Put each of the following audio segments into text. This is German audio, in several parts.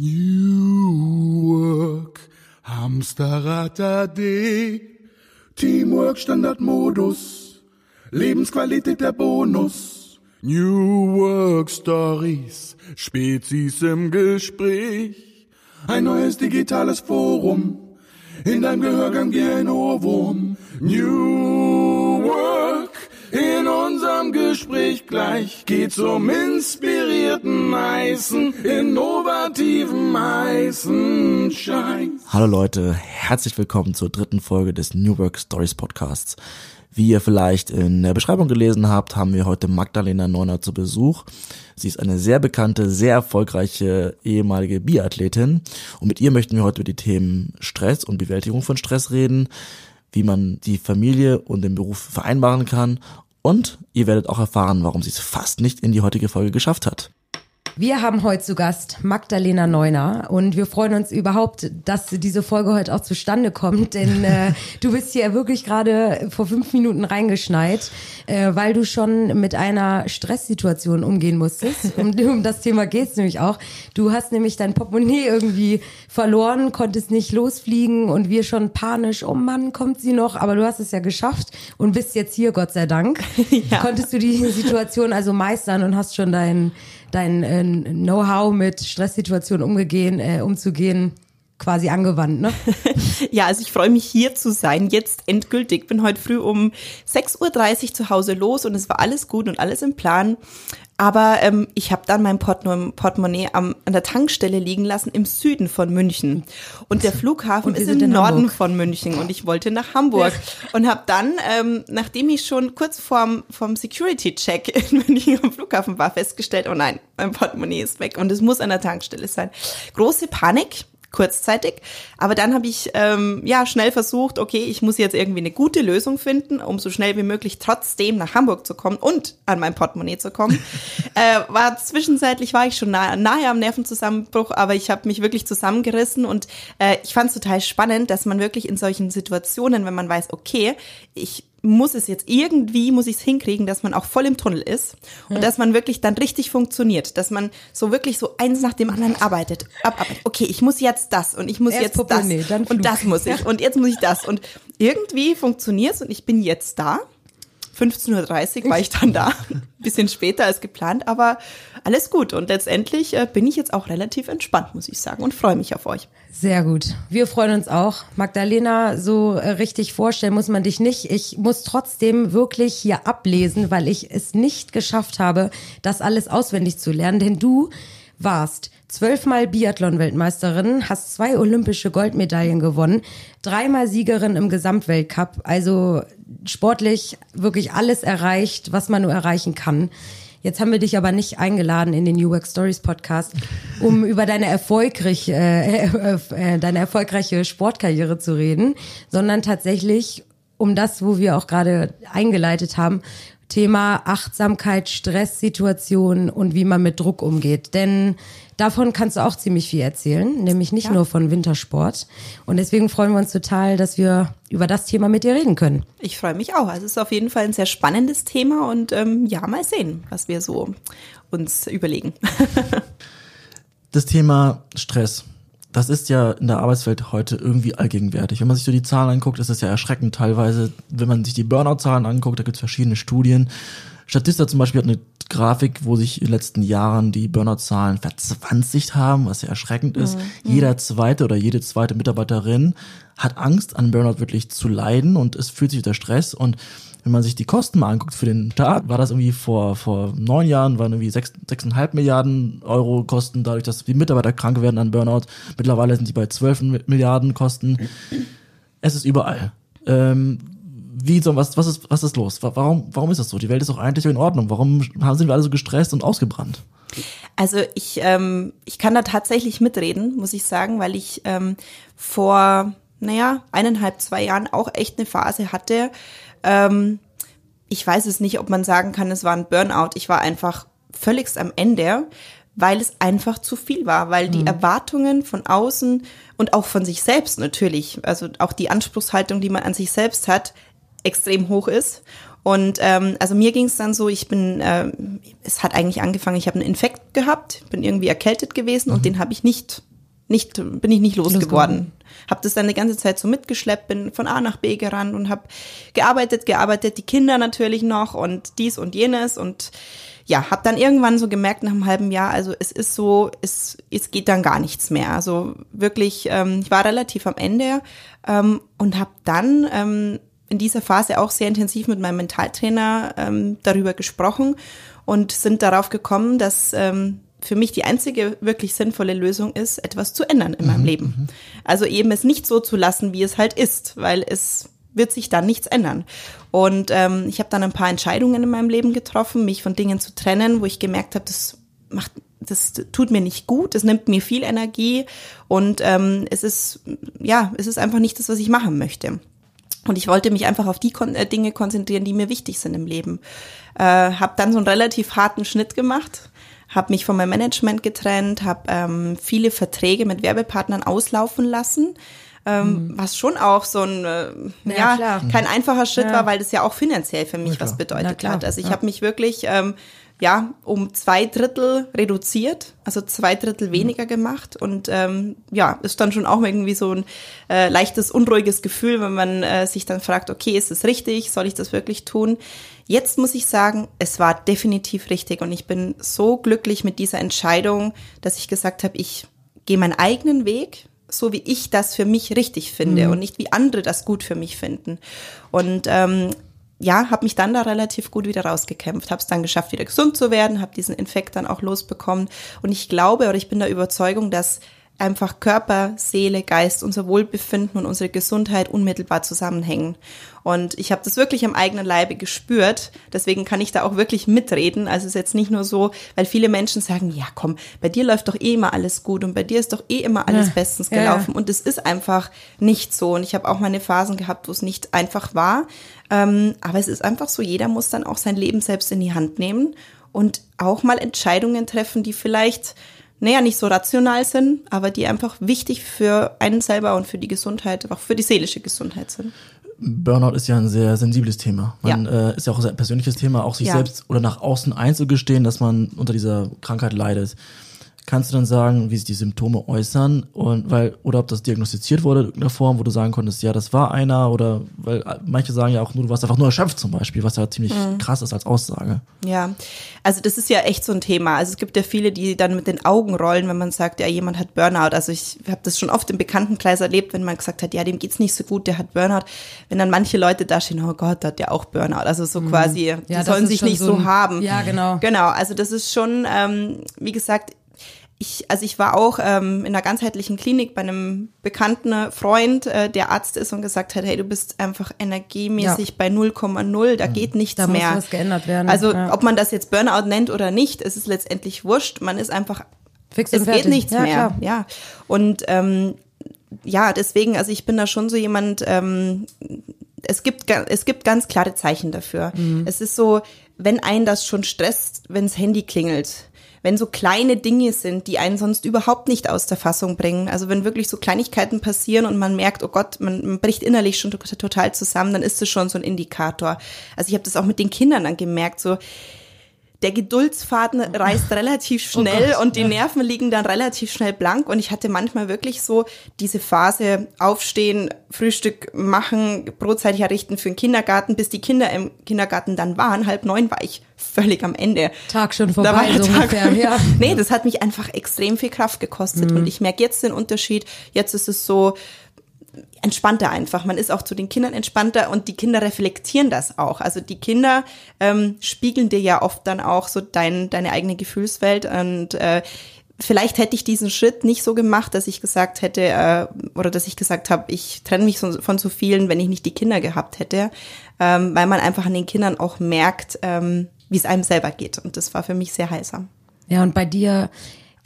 New Work, Hamsterrad AD, Teamwork Standardmodus, Lebensqualität der Bonus. New Work Stories, Spezies im Gespräch, ein neues digitales Forum, in deinem Gehörgang wie ein Ohrwurm. New Work, in unserem Gespräch gleich geht's um inspirierten heißen, innovativen heißen Scheiß. Hallo Leute, herzlich willkommen zur dritten Folge des New Work Stories Podcasts. Wie ihr vielleicht in der Beschreibung gelesen habt, haben wir heute Magdalena Neuner zu Besuch. Sie ist eine sehr bekannte, sehr erfolgreiche ehemalige Biathletin und mit ihr möchten wir heute über die Themen Stress und Bewältigung von Stress reden, wie man die Familie und den Beruf vereinbaren kann und ihr werdet auch erfahren, warum sie es fast nicht in die heutige Folge geschafft hat. Wir haben heute zu Gast Magdalena Neuner und wir freuen uns überhaupt, dass diese Folge heute auch zustande kommt, denn äh, du bist hier wirklich gerade vor fünf Minuten reingeschneit, äh, weil du schon mit einer Stresssituation umgehen musstest. Um, um das Thema geht's nämlich auch. Du hast nämlich dein Portemonnaie irgendwie verloren, konntest nicht losfliegen und wir schon panisch, oh Mann, kommt sie noch? Aber du hast es ja geschafft und bist jetzt hier, Gott sei Dank. Ja. Konntest du die Situation also meistern und hast schon dein dein äh, Know-how mit Stresssituationen umgehen, äh, umzugehen quasi angewandt, ne? ja, also ich freue mich hier zu sein, jetzt endgültig. Bin heute früh um 6.30 Uhr zu Hause los und es war alles gut und alles im Plan. Aber ähm, ich habe dann mein Portemonnaie am, an der Tankstelle liegen lassen im Süden von München. Und der Flughafen ist im Norden Hamburg. von München und ich wollte nach Hamburg. Und habe dann, ähm, nachdem ich schon kurz vorm, vorm Security-Check in München am Flughafen war, festgestellt, oh nein, mein Portemonnaie ist weg und es muss an der Tankstelle sein. Große Panik kurzzeitig. Aber dann habe ich ähm, ja schnell versucht, okay, ich muss jetzt irgendwie eine gute Lösung finden, um so schnell wie möglich trotzdem nach Hamburg zu kommen und an mein Portemonnaie zu kommen. äh, war zwischenzeitlich war ich schon nahe, nahe am Nervenzusammenbruch, aber ich habe mich wirklich zusammengerissen und äh, ich fand es total spannend, dass man wirklich in solchen Situationen, wenn man weiß, okay, ich muss es jetzt irgendwie, muss ich es hinkriegen, dass man auch voll im Tunnel ist und ja. dass man wirklich dann richtig funktioniert, dass man so wirklich so eins nach dem anderen arbeitet, abarbeitet. Okay, ich muss jetzt das und ich muss Erst jetzt das und das muss ich und jetzt muss ich das und irgendwie funktioniert es und ich bin jetzt da 15.30 Uhr war ich dann da, bisschen später als geplant, aber alles gut. Und letztendlich äh, bin ich jetzt auch relativ entspannt, muss ich sagen, und freue mich auf euch. Sehr gut. Wir freuen uns auch. Magdalena, so äh, richtig vorstellen muss man dich nicht. Ich muss trotzdem wirklich hier ablesen, weil ich es nicht geschafft habe, das alles auswendig zu lernen, denn du warst zwölfmal Biathlon-Weltmeisterin, hast zwei olympische Goldmedaillen gewonnen, dreimal Siegerin im Gesamtweltcup, also sportlich wirklich alles erreicht, was man nur erreichen kann. Jetzt haben wir dich aber nicht eingeladen in den New Work Stories Podcast, um über deine erfolgreiche, äh, äh, äh, deine erfolgreiche Sportkarriere zu reden, sondern tatsächlich um das, wo wir auch gerade eingeleitet haben, Thema Achtsamkeit, Stresssituationen und wie man mit Druck umgeht. Denn davon kannst du auch ziemlich viel erzählen, nämlich nicht ja. nur von Wintersport. Und deswegen freuen wir uns total, dass wir über das Thema mit dir reden können. Ich freue mich auch. Also es ist auf jeden Fall ein sehr spannendes Thema und ähm, ja, mal sehen, was wir so uns überlegen. das Thema Stress das ist ja in der Arbeitswelt heute irgendwie allgegenwärtig. Wenn man sich so die Zahlen anguckt, ist das ja erschreckend teilweise. Wenn man sich die Burnout-Zahlen anguckt, da gibt es verschiedene Studien. Statista zum Beispiel hat eine Grafik, wo sich in den letzten Jahren die Burnout-Zahlen verzwanzigt haben, was ja erschreckend ist. Mhm. Jeder zweite oder jede zweite Mitarbeiterin hat Angst, an Burnout wirklich zu leiden und es fühlt sich unter Stress und wenn man sich die Kosten mal anguckt für den Staat, war das irgendwie vor, vor neun Jahren, waren irgendwie sechs, sechseinhalb Milliarden Euro Kosten, dadurch, dass die Mitarbeiter krank werden an Burnout. Mittlerweile sind die bei zwölf Milliarden Kosten. Es ist überall. Ähm, wie so, was, was ist, was ist los? Warum, warum ist das so? Die Welt ist doch eigentlich in Ordnung. Warum sind wir alle so gestresst und ausgebrannt? Also ich, ähm, ich kann da tatsächlich mitreden, muss ich sagen, weil ich ähm, vor, naja, eineinhalb, zwei Jahren auch echt eine Phase hatte, ähm, ich weiß es nicht, ob man sagen kann, es war ein Burnout. Ich war einfach völligst am Ende, weil es einfach zu viel war, weil die mhm. Erwartungen von außen und auch von sich selbst natürlich, also auch die Anspruchshaltung, die man an sich selbst hat, extrem hoch ist. Und ähm, also mir ging es dann so, ich bin, äh, es hat eigentlich angefangen, ich habe einen Infekt gehabt, bin irgendwie erkältet gewesen und den habe ich nicht, nicht, bin ich nicht losgeworden. Habe das dann eine ganze Zeit so mitgeschleppt, bin von A nach B gerannt und habe gearbeitet, gearbeitet, die Kinder natürlich noch und dies und jenes und ja, habe dann irgendwann so gemerkt nach einem halben Jahr, also es ist so, es, es geht dann gar nichts mehr. Also wirklich, ähm, ich war relativ am Ende ähm, und habe dann ähm, in dieser Phase auch sehr intensiv mit meinem Mentaltrainer ähm, darüber gesprochen und sind darauf gekommen, dass ähm, für mich die einzige wirklich sinnvolle Lösung ist, etwas zu ändern in meinem Leben. Also eben es nicht so zu lassen, wie es halt ist, weil es wird sich dann nichts ändern. Und ähm, ich habe dann ein paar Entscheidungen in meinem Leben getroffen, mich von Dingen zu trennen, wo ich gemerkt habe, das macht, das tut mir nicht gut, es nimmt mir viel Energie und ähm, es ist ja, es ist einfach nicht das, was ich machen möchte. Und ich wollte mich einfach auf die Kon äh, Dinge konzentrieren, die mir wichtig sind im Leben. Äh, habe dann so einen relativ harten Schnitt gemacht, habe mich von meinem Management getrennt, habe ähm, viele Verträge mit Werbepartnern auslaufen lassen. Ähm, Was schon auch so ein, äh, ja, klar. kein einfacher Schritt Ja. war, weil das ja auch finanziell für mich was Na bedeutet hat. Also ich ja. habe mich wirklich ähm, ja um zwei Drittel reduziert, also zwei Drittel weniger gemacht. Und ähm, ja, ist dann schon auch irgendwie so ein äh, leichtes unruhiges Gefühl, wenn man äh, sich dann fragt, okay, ist es richtig, soll ich das wirklich tun? Jetzt muss ich sagen, es war definitiv richtig. Und ich bin so glücklich mit dieser Entscheidung, dass ich gesagt habe, ich gehe meinen eigenen Weg, so wie ich das für mich richtig finde und nicht wie andere das gut für mich finden. Und ähm, ja, habe mich dann da relativ gut wieder rausgekämpft, habe es dann geschafft, wieder gesund zu werden, habe diesen Infekt dann auch losbekommen. Und ich glaube oder ich bin der Überzeugung, dass einfach Körper, Seele, Geist, unser Wohlbefinden und unsere Gesundheit unmittelbar zusammenhängen. Und ich habe das wirklich am eigenen Leibe gespürt. Deswegen kann ich da auch wirklich mitreden. Also es ist jetzt nicht nur so, weil viele Menschen sagen, ja komm, bei dir läuft doch eh immer alles gut und bei dir ist doch eh immer alles Ja. bestens Ja, ja. gelaufen. Und es ist einfach nicht so. Und ich habe auch meine Phasen gehabt, wo es nicht einfach war. Ähm, aber es ist einfach so, jeder muss dann auch sein Leben selbst in die Hand nehmen und auch mal Entscheidungen treffen, die vielleicht, naja, nicht so rational sind, aber die einfach wichtig für einen selber und für die Gesundheit, auch für die seelische Gesundheit sind. Burnout ist ja ein sehr sensibles Thema. Man äh, ist ja auch ein sehr persönliches Thema, auch sich Ja. selbst oder nach außen einzugestehen, dass man unter dieser Krankheit leidet. Kannst du dann sagen, wie sich die Symptome äußern und weil oder ob das diagnostiziert wurde in irgendeiner Form, wo du sagen konntest, ja, das war einer oder weil äh, manche sagen ja auch nur, du warst einfach nur erschöpft zum Beispiel, was ja ziemlich Mhm. krass ist als Aussage. Ja, also das ist ja echt so ein Thema. Also es gibt ja viele, die dann mit den Augen rollen, wenn man sagt, ja, jemand hat Burnout. Also ich habe das schon oft im Bekanntenkreis erlebt, wenn man gesagt hat, ja, dem geht's nicht so gut, der hat Burnout. Wenn dann manche Leute da stehen, oh Gott, der hat ja auch Burnout. Also so quasi, die Mhm. Ja, das sollen sich nicht so so ein- haben. Ja, genau. Genau, also das ist schon, ähm, wie gesagt, ich, also ich war auch ähm, in einer ganzheitlichen Klinik bei einem bekannten Freund, äh, der Arzt ist und gesagt hat, hey, du bist einfach energiemäßig Ja. bei 0,0, da geht nichts Da muss mehr. was geändert werden, Also ja. ob man das jetzt Burnout nennt oder nicht, es ist letztendlich wurscht. Man ist einfach, Fix es geht nichts Ja, mehr. klar. Ja. Und ähm, ja, deswegen, also ich bin da schon so jemand, ähm, es gibt, es gibt ganz klare Zeichen dafür. Mhm. Es ist so, wenn einen das schon stresst, wenns Handy klingelt, wenn so kleine Dinge sind, die einen sonst überhaupt nicht aus der Fassung bringen, also wenn wirklich so Kleinigkeiten passieren und man merkt, oh Gott, man, man bricht innerlich schon to- total zusammen, dann ist das schon so ein Indikator. Also ich habe das auch mit den Kindern dann gemerkt, so der Geduldsfaden reißt relativ Oh schnell und die Nerven liegen dann relativ schnell blank. Und ich hatte manchmal wirklich so diese Phase aufstehen, Frühstück machen, brotzeitig errichten für den Kindergarten, bis die Kinder im Kindergarten dann waren. Halb neun war ich völlig am Ende. Tag schon Da vorbei, war der so Tag- ungefähr. Ja. Nee, das hat mich einfach extrem viel Kraft gekostet. Und ich merke jetzt den Unterschied. Jetzt ist es so, entspannter einfach. Man ist auch zu den Kindern entspannter und die Kinder reflektieren das auch. Also die Kinder ähm, spiegeln dir ja oft dann auch so dein, deine eigene Gefühlswelt und äh, Vielleicht hätte ich diesen Schritt nicht so gemacht, dass ich gesagt hätte, äh, oder dass ich gesagt habe, ich trenne mich von so vielen, wenn ich nicht die Kinder gehabt hätte, ähm, weil man einfach an den Kindern auch merkt, ähm, wie es einem selber geht. Und das war für mich sehr heilsam. Ja, und bei dir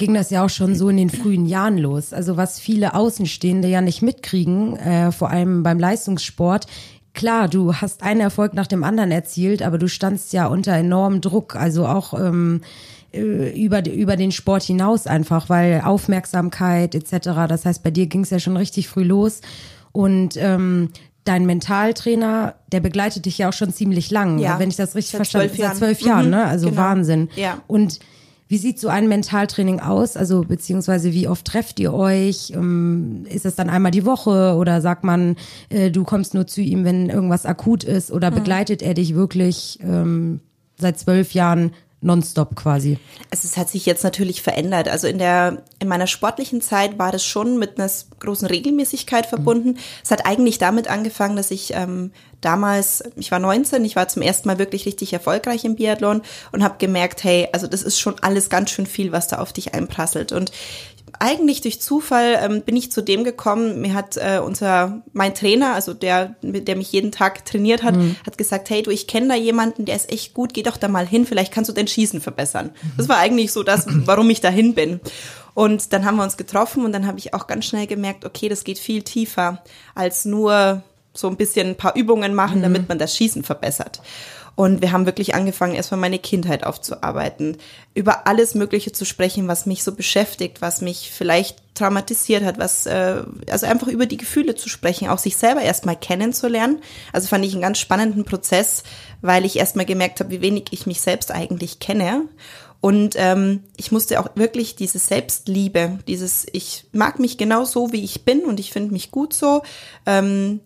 ging das ja auch schon so in den frühen Jahren los. Also was viele Außenstehende ja nicht mitkriegen, äh, vor allem beim Leistungssport. Klar, du hast einen Erfolg nach dem anderen erzielt, aber du standst ja unter enormem Druck, also auch ähm, äh, über, über den Sport hinaus einfach, weil Aufmerksamkeit etc. Das heißt, bei dir ging es ja schon richtig früh los. Und ähm, dein Mentaltrainer, der begleitet dich ja auch schon ziemlich lang, Ja. wenn ich das richtig verstanden zwölf habe. Seit zwölf Jahren, Mhm, ne? Also genau. Wahnsinn. Ja. Und wie sieht so ein Mentaltraining aus? Also beziehungsweise wie oft trefft ihr euch? Ähm, Ist es dann einmal die Woche oder sagt man, äh, du kommst nur zu ihm, wenn irgendwas akut ist? Oder Mhm. begleitet er dich wirklich ähm, seit zwölf Jahren nonstop quasi? Es ist, hat sich jetzt natürlich verändert. Also in der, in meiner sportlichen Zeit war das schon mit einer großen Regelmäßigkeit verbunden. Es hat eigentlich damit angefangen, dass ich ähm, damals, ich war 19, ich war zum ersten Mal wirklich richtig erfolgreich im Biathlon und habe gemerkt, hey, also das ist schon alles ganz schön viel, was da auf dich einprasselt. Und eigentlich durch Zufall ähm, bin ich zu dem gekommen. Mir hat äh, unser mein Trainer, also der, der mich jeden Tag trainiert hat, hat gesagt, hey du, ich kenne da jemanden, der ist echt gut, geh doch da mal hin, vielleicht kannst du dein Schießen verbessern. Das war eigentlich so das, warum ich dahin bin. Und dann haben wir uns getroffen und dann habe ich auch ganz schnell gemerkt, okay, das geht viel tiefer als nur so ein bisschen ein paar Übungen machen, damit man das Schießen verbessert. Und wir haben wirklich angefangen, erstmal meine Kindheit aufzuarbeiten, über alles Mögliche zu sprechen, was mich so beschäftigt, was mich vielleicht traumatisiert hat, was, äh, also einfach über die Gefühle zu sprechen, auch sich selber erstmal kennenzulernen. Also fand ich einen ganz spannenden Prozess, weil ich erstmal gemerkt habe, wie wenig ich mich selbst eigentlich kenne. Und ähm, ich musste auch wirklich diese Selbstliebe, dieses, ich mag mich genau so, wie ich bin und ich finde mich gut so, ähm,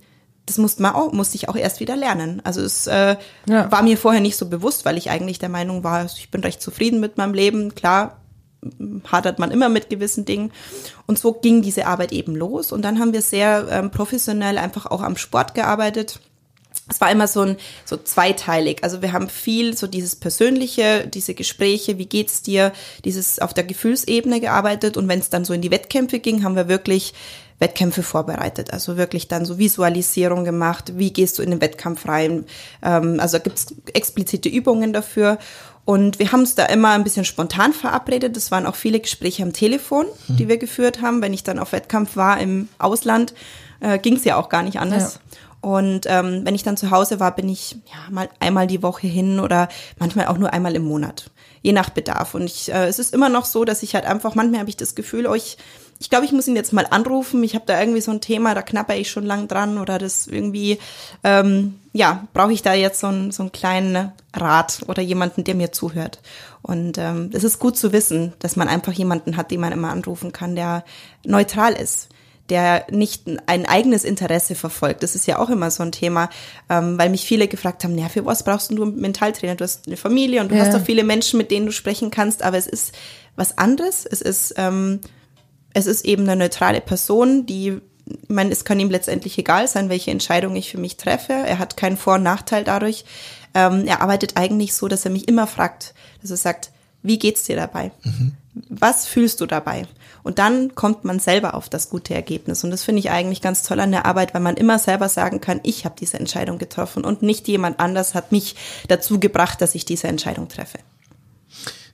das musste, man auch, musste ich auch erst wieder lernen. Also es äh, Ja. war mir vorher nicht so bewusst, weil ich eigentlich der Meinung war, ich bin recht zufrieden mit meinem Leben. Klar, hadert man immer mit gewissen Dingen. Und so ging diese Arbeit eben los. Und dann haben wir sehr ähm, professionell einfach auch am Sport gearbeitet. Es war immer so ein so zweiteilig. Also wir haben viel so dieses persönliche, diese Gespräche, wie geht's dir, dieses auf der Gefühlsebene gearbeitet und wenn es dann so in die Wettkämpfe ging, haben wir wirklich Wettkämpfe vorbereitet. Also wirklich dann so Visualisierung gemacht, wie gehst du in den Wettkampf rein. Ähm, also gibt's explizite Übungen dafür. Und wir haben uns da immer ein bisschen spontan verabredet. Es waren auch viele Gespräche am Telefon, die wir geführt haben. Wenn ich dann auf Wettkampf war im Ausland, äh, ging es ja auch gar nicht anders. Und ähm, wenn ich dann zu Hause war, bin ich ja mal einmal die Woche hin oder manchmal auch nur einmal im Monat, je nach Bedarf. Und ich, äh, es ist immer noch so, dass ich halt einfach, manchmal habe ich das Gefühl, oh, ich, glaube, ich muss ihn jetzt mal anrufen. Ich habe da irgendwie so ein Thema, da knapper ich schon lang dran oder das irgendwie, ähm, ja, brauche ich da jetzt so, einen so einen kleinen Rat oder jemanden, der mir zuhört. Und ähm, es ist gut zu wissen, dass man einfach jemanden hat, den man immer anrufen kann, der neutral ist der nicht ein eigenes Interesse verfolgt. Das ist ja auch immer so ein Thema, ähm, weil mich viele gefragt haben, ja, für was brauchst du einen Mentaltrainer? Du hast eine Familie und du Ja. hast doch viele Menschen, mit denen du sprechen kannst, aber es ist was anderes. Es ist, ähm, es ist eben eine neutrale Person, die, ich meine, es kann ihm letztendlich egal sein, welche Entscheidung ich für mich treffe. Er hat keinen Vor- und Nachteil dadurch. Ähm, er arbeitet eigentlich so, dass er mich immer fragt, dass er sagt, wie geht's dir dabei? Was fühlst du dabei? Und dann kommt man selber auf das gute Ergebnis. Und das finde ich eigentlich ganz toll an der Arbeit, weil man immer selber sagen kann, ich habe diese Entscheidung getroffen und nicht jemand anders hat mich dazu gebracht, dass ich diese Entscheidung treffe.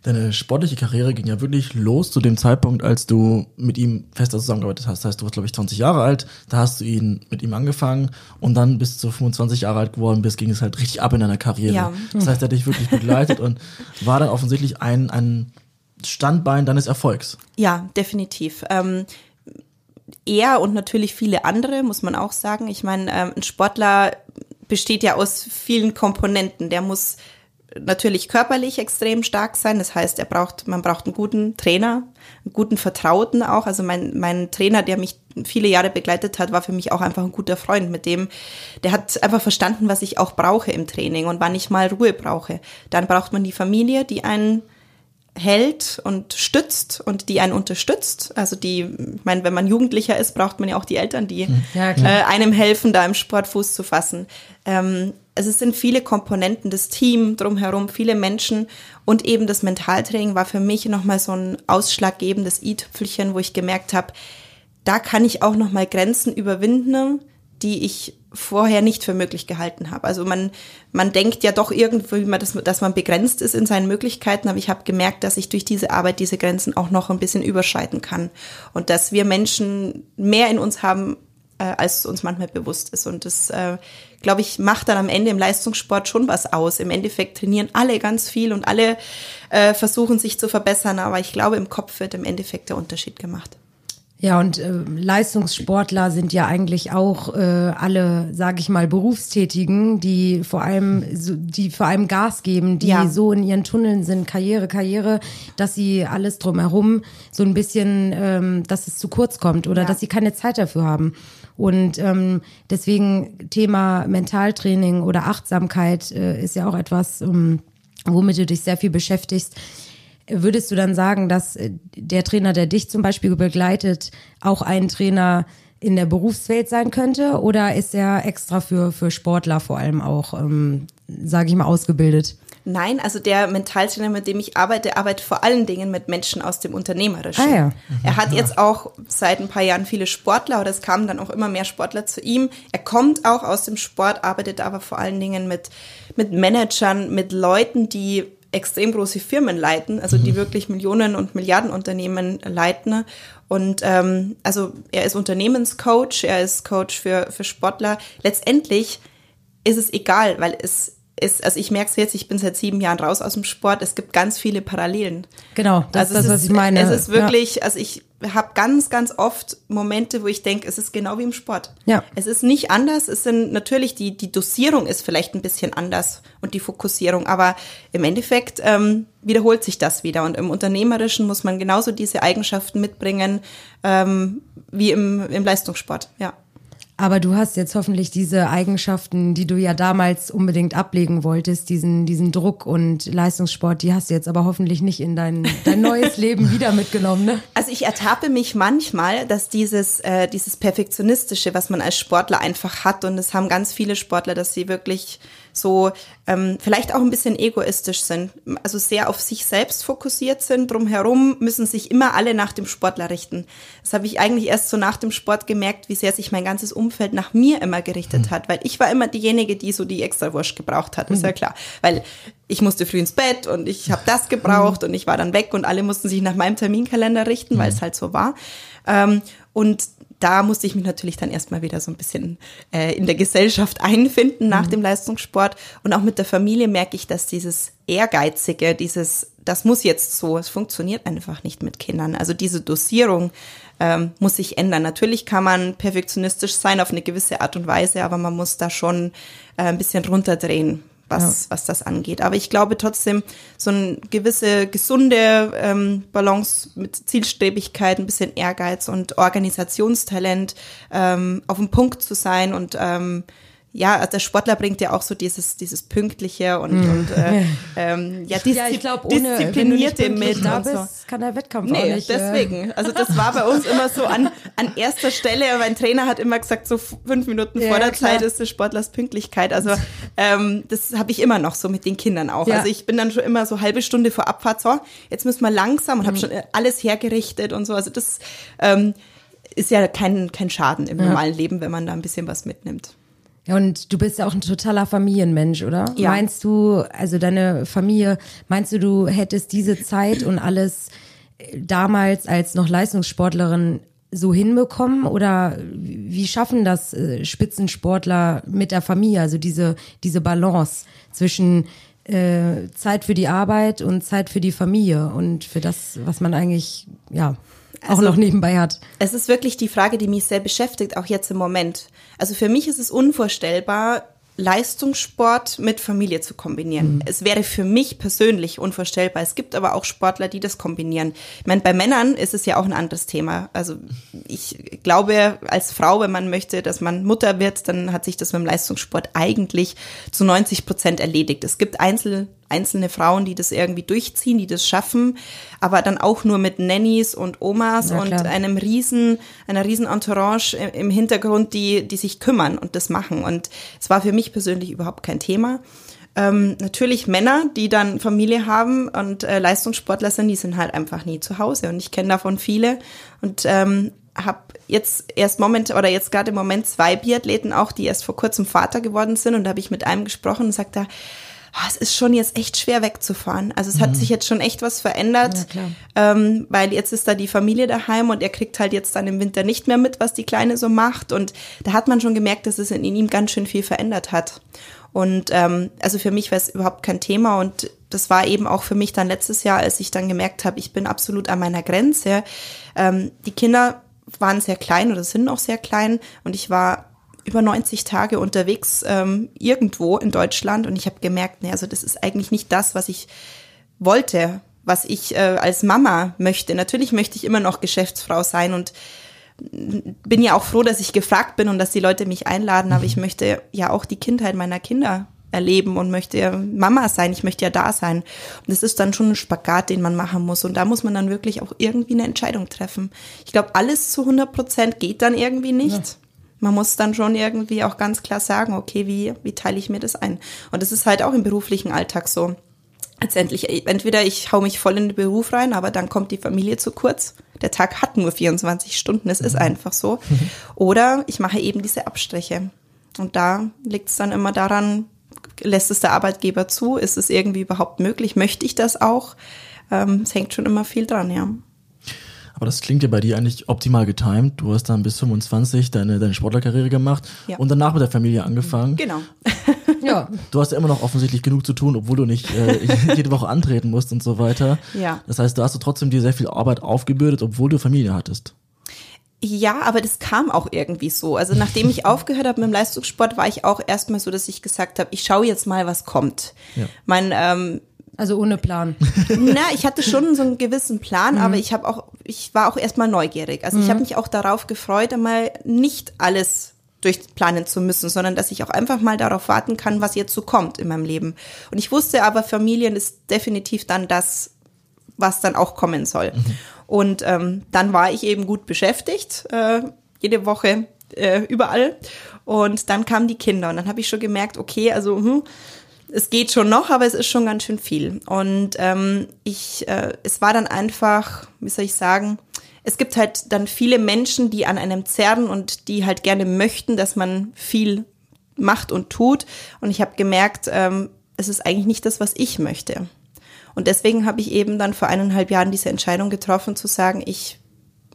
Deine sportliche Karriere ging ja wirklich los zu dem Zeitpunkt, als du mit ihm fester zusammengearbeitet hast. Das heißt, du warst, glaube ich, 20 Jahre alt, da hast du ihn mit ihm angefangen und dann bis du 25 Jahre alt geworden bist, ging es halt richtig ab in deiner Karriere. Ja. Das heißt, er hat dich wirklich begleitet und war dann offensichtlich ein, ein Standbein deines Erfolgs. Ja, definitiv. Ähm, er und natürlich viele andere, muss man auch sagen. Ich meine, ähm, ein Sportler besteht ja aus vielen Komponenten. Der muss natürlich körperlich extrem stark sein. Das heißt, er braucht, man braucht einen guten Trainer, einen guten Vertrauten auch. Also mein, mein Trainer, der mich viele Jahre begleitet hat, war für mich auch einfach ein guter Freund, mit dem, der hat einfach verstanden, was ich auch brauche im Training und wann ich mal Ruhe brauche. Dann braucht man die Familie, die einen hält und stützt und die einen unterstützt. Also die, ich meine, wenn man Jugendlicher ist, braucht man ja auch die Eltern, die Ja, klar. äh, einem helfen, da im Sport Fuß zu fassen. Ähm, also es sind viele Komponenten, das Team drumherum, viele Menschen und eben das Mentaltraining war für mich nochmal so ein ausschlaggebendes i-Tüpfelchen, wo ich gemerkt habe, da kann ich auch nochmal Grenzen überwinden, die ich vorher nicht für möglich gehalten habe. Also man, man denkt ja doch irgendwie, dass, dass man begrenzt ist in seinen Möglichkeiten, aber ich habe gemerkt, dass ich durch diese Arbeit diese Grenzen auch noch ein bisschen überschreiten kann und dass wir Menschen mehr in uns haben, äh, als uns manchmal bewusst ist. Und das, äh, glaube ich, macht dann am Ende im Leistungssport schon was aus. Im Endeffekt trainieren alle ganz viel und alle äh, versuchen sich zu verbessern, aber ich glaube, im Kopf wird im Endeffekt der Unterschied gemacht. Ja, und äh, Leistungssportler sind ja eigentlich auch äh, alle, sage ich mal, Berufstätigen, die vor allem, so, die vor allem Gas geben, die Ja. so in ihren Tunneln sind, Karriere, Karriere, dass sie alles drumherum so ein bisschen, ähm, dass es zu kurz kommt oder Ja. dass sie keine Zeit dafür haben. Und ähm, deswegen Thema Mentaltraining oder Achtsamkeit äh, ist ja auch etwas, ähm, womit du dich sehr viel beschäftigst. Würdest du dann sagen, dass äh, der Trainer, der dich zum Beispiel begleitet, auch ein Trainer in der Berufswelt sein könnte? Oder ist er extra für, für Sportler vor allem auch, ähm, sage ich mal, ausgebildet? Nein, also der Mentaltrainer, mit dem ich arbeite, arbeitet vor allen Dingen mit Menschen aus dem Unternehmerischen. Ah ja. Er hat jetzt auch seit ein paar Jahren viele Sportler oder es kamen dann auch immer mehr Sportler zu ihm. Er kommt auch aus dem Sport, arbeitet aber vor allen Dingen mit, mit Managern, mit Leuten, die extrem große Firmen leiten, also die wirklich Millionen und Milliardenunternehmen leiten. Und ähm, also er ist Unternehmenscoach, er ist Coach für, für Sportler. Letztendlich ist es egal, weil es ist, also ich merke es jetzt, ich bin seit sieben Jahren raus aus dem Sport, es gibt ganz viele Parallelen. Genau, das also ist das, was ich meine. Es ist wirklich, also ich habe ganz, ganz oft Momente, wo ich denke, es ist genau wie im Sport. Ja. Es ist nicht anders, es sind natürlich, die, die Dosierung ist vielleicht ein bisschen anders und die Fokussierung, aber im Endeffekt ähm, wiederholt sich das wieder. Und im Unternehmerischen muss man genauso diese Eigenschaften mitbringen ähm, wie im, im Leistungssport, ja. Aber du hast jetzt hoffentlich diese Eigenschaften, die du ja damals unbedingt ablegen wolltest, diesen, diesen Druck und Leistungssport, die hast du jetzt aber hoffentlich nicht in dein, dein neues Leben wieder mitgenommen, ne? Also ich ertappe mich manchmal, dass dieses, äh, dieses Perfektionistische, was man als Sportler einfach hat, und das haben ganz viele Sportler, dass sie wirklich so ähm, vielleicht auch ein bisschen egoistisch sind, also sehr auf sich selbst fokussiert sind, drumherum müssen sich immer alle nach dem Sportler richten. Das habe ich eigentlich erst so nach dem Sport gemerkt, wie sehr sich mein ganzes Umfeld nach mir immer gerichtet hat, weil ich war immer diejenige, die so die Extrawurst gebraucht hat, ist ja klar, weil ich musste früh ins Bett und ich habe das gebraucht und ich war dann weg und alle mussten sich nach meinem Terminkalender richten, weil es halt so war. Ähm, und da musste ich mich natürlich dann erstmal wieder so ein bisschen äh, in der Gesellschaft einfinden nach dem Leistungssport. Und auch mit der Familie merke ich, dass dieses Ehrgeizige, dieses, das muss jetzt so, es funktioniert einfach nicht mit Kindern. Also diese Dosierung ähm, muss sich ändern. Natürlich kann man perfektionistisch sein auf eine gewisse Art und Weise, aber man muss da schon äh, ein bisschen runterdrehen, was, was das angeht. Aber ich glaube trotzdem, so eine gewisse gesunde ähm, Balance mit Zielstrebigkeit, ein bisschen Ehrgeiz und Organisationstalent, ähm, auf dem Punkt zu sein und ähm, ja, also der Sportler bringt ja auch so dieses, dieses Pünktliche und, und äh, ähm, ja, diszi Ja, ich glaube, ohne wenn du nicht disziplinierte pünktlich mit da und so. bist, kann der Wettkampf auch Nee, nicht. äh, deswegen. Also das war bei uns immer so an, an erster Stelle. Mein Trainer hat immer gesagt, so fünf Minuten Ja, vor der klar. Zeit ist des Sportlers Pünktlichkeit. Also ähm, das habe ich immer noch so mit den Kindern auch. Ja. Also ich bin dann schon immer so halbe Stunde vor Abfahrt, so, jetzt müssen wir langsam und habe Mhm. schon alles hergerichtet und so. Also das ähm, ist ja kein, kein Schaden im normalen Leben, wenn man da ein bisschen was mitnimmt. Ja, und du bist ja auch ein totaler Familienmensch, oder? Ja. Meinst du, also deine Familie, meinst du, du hättest diese Zeit und alles äh, damals als noch Leistungssportlerin so hinbekommen? Oder wie schaffen das äh, Spitzensportler mit der Familie? Also diese, diese Balance zwischen äh, Zeit für die Arbeit und Zeit für die Familie und für das, was man eigentlich, ja, auch Also- noch nebenbei hat. Es ist wirklich die Frage, die mich sehr beschäftigt, auch jetzt im Moment. Also für mich ist es unvorstellbar, Leistungssport mit Familie zu kombinieren. Es wäre für mich persönlich unvorstellbar. Es gibt aber auch Sportler, die das kombinieren. Ich meine, bei Männern ist es ja auch ein anderes Thema. Also ich glaube, als Frau, wenn man möchte, dass man Mutter wird, dann hat sich das mit dem Leistungssport eigentlich zu 90 Prozent erledigt. Es gibt Einzel einzelne Frauen, die das irgendwie durchziehen, die das schaffen, aber dann auch nur mit Nannies und Omas Ja, und einem riesen, einer riesen Entourage im- im Hintergrund, die, die sich kümmern und das machen. Und es war für mich persönlich überhaupt kein Thema. Ähm, natürlich Männer, die dann Familie haben und äh, Leistungssportler sind, die sind halt einfach nie zu Hause. Und ich kenne davon viele und ähm, habe jetzt erst Moment oder jetzt gerade im Moment zwei Biathleten auch, die erst vor kurzem Vater geworden sind. Und da habe ich mit einem gesprochen und sagte, ah, es ist schon jetzt echt schwer wegzufahren. Also es hat sich jetzt schon echt was verändert, Ja, ähm, weil jetzt ist da die Familie daheim und er kriegt halt jetzt dann im Winter nicht mehr mit, was die Kleine so macht. Und da hat man schon gemerkt, dass es in ihm ganz schön viel verändert hat. Und ähm, also für mich war es überhaupt kein Thema und das war eben auch für mich dann letztes Jahr, als ich dann gemerkt habe, ich bin absolut an meiner Grenze. Ähm, die Kinder waren sehr klein oder sind noch sehr klein und ich war über 90 Tage unterwegs ähm, irgendwo in Deutschland und ich habe gemerkt, nee, also das ist eigentlich nicht das, was ich wollte, was ich äh, als Mama möchte. Natürlich möchte ich immer noch Geschäftsfrau sein und bin ja auch froh, dass ich gefragt bin und dass die Leute mich einladen, aber ich mhm. möchte ja auch die Kindheit meiner Kinder erleben und möchte Mama sein, ich möchte ja da sein. Und das ist dann schon ein Spagat, den man machen muss. Und da muss man dann wirklich auch irgendwie eine Entscheidung treffen. Ich glaube, alles zu 100 Prozent geht dann irgendwie nicht. Ja. Man muss dann schon irgendwie auch ganz klar sagen, okay, wie, wie teile ich mir das ein? Und das ist halt auch im beruflichen Alltag so letztendlich, entweder ich hau mich voll in den Beruf rein, aber dann kommt die Familie zu kurz. Der Tag hat nur 24 Stunden, es ist mhm. einfach so. Oder ich mache eben diese Abstriche. Und da liegt es dann immer daran, lässt es der Arbeitgeber zu? Ist es irgendwie überhaupt möglich? Möchte ich das auch? Ähm, es hängt schon immer viel dran, ja. Aber das klingt ja bei dir eigentlich optimal getimed. Du hast dann bis 25 deine, deine Sportlerkarriere gemacht ja. und danach mit der Familie angefangen. Genau. ja. Du hast ja immer noch offensichtlich genug zu tun, obwohl du nicht äh, jede Woche antreten musst und so weiter. Ja. Das heißt, da hast du trotzdem dir sehr viel Arbeit aufgebürdet, obwohl du Familie hattest. Ja, aber das kam auch irgendwie so. Also nachdem ich aufgehört habe mit dem Leistungssport, war ich auch erstmal so, dass ich gesagt habe, ich schaue jetzt mal, was kommt. Ja. Mein ähm, also ohne Plan. Na, ich hatte schon so einen gewissen Plan, mhm. aber ich habe auch, ich war auch erstmal neugierig. Also mhm. ich habe mich auch darauf gefreut, einmal nicht alles durchplanen zu müssen, sondern dass ich auch einfach mal darauf warten kann, was jetzt so kommt in meinem Leben. Und ich wusste aber, Familien ist definitiv dann das, was dann auch kommen soll. Mhm. Und ähm, dann war ich eben gut beschäftigt, äh, jede Woche äh, überall. Und dann kamen die Kinder und dann habe ich schon gemerkt, okay, also hm, es geht schon noch, aber es ist schon ganz schön viel. Und ähm, ich, äh, es war dann einfach, wie soll ich sagen, es gibt halt dann viele Menschen, die an einem zerren und die halt gerne möchten, dass man viel macht und tut. Und ich habe gemerkt, ähm, es ist eigentlich nicht das, was ich möchte. Und deswegen habe ich eben dann vor eineinhalb Jahren diese Entscheidung getroffen, zu sagen, ich,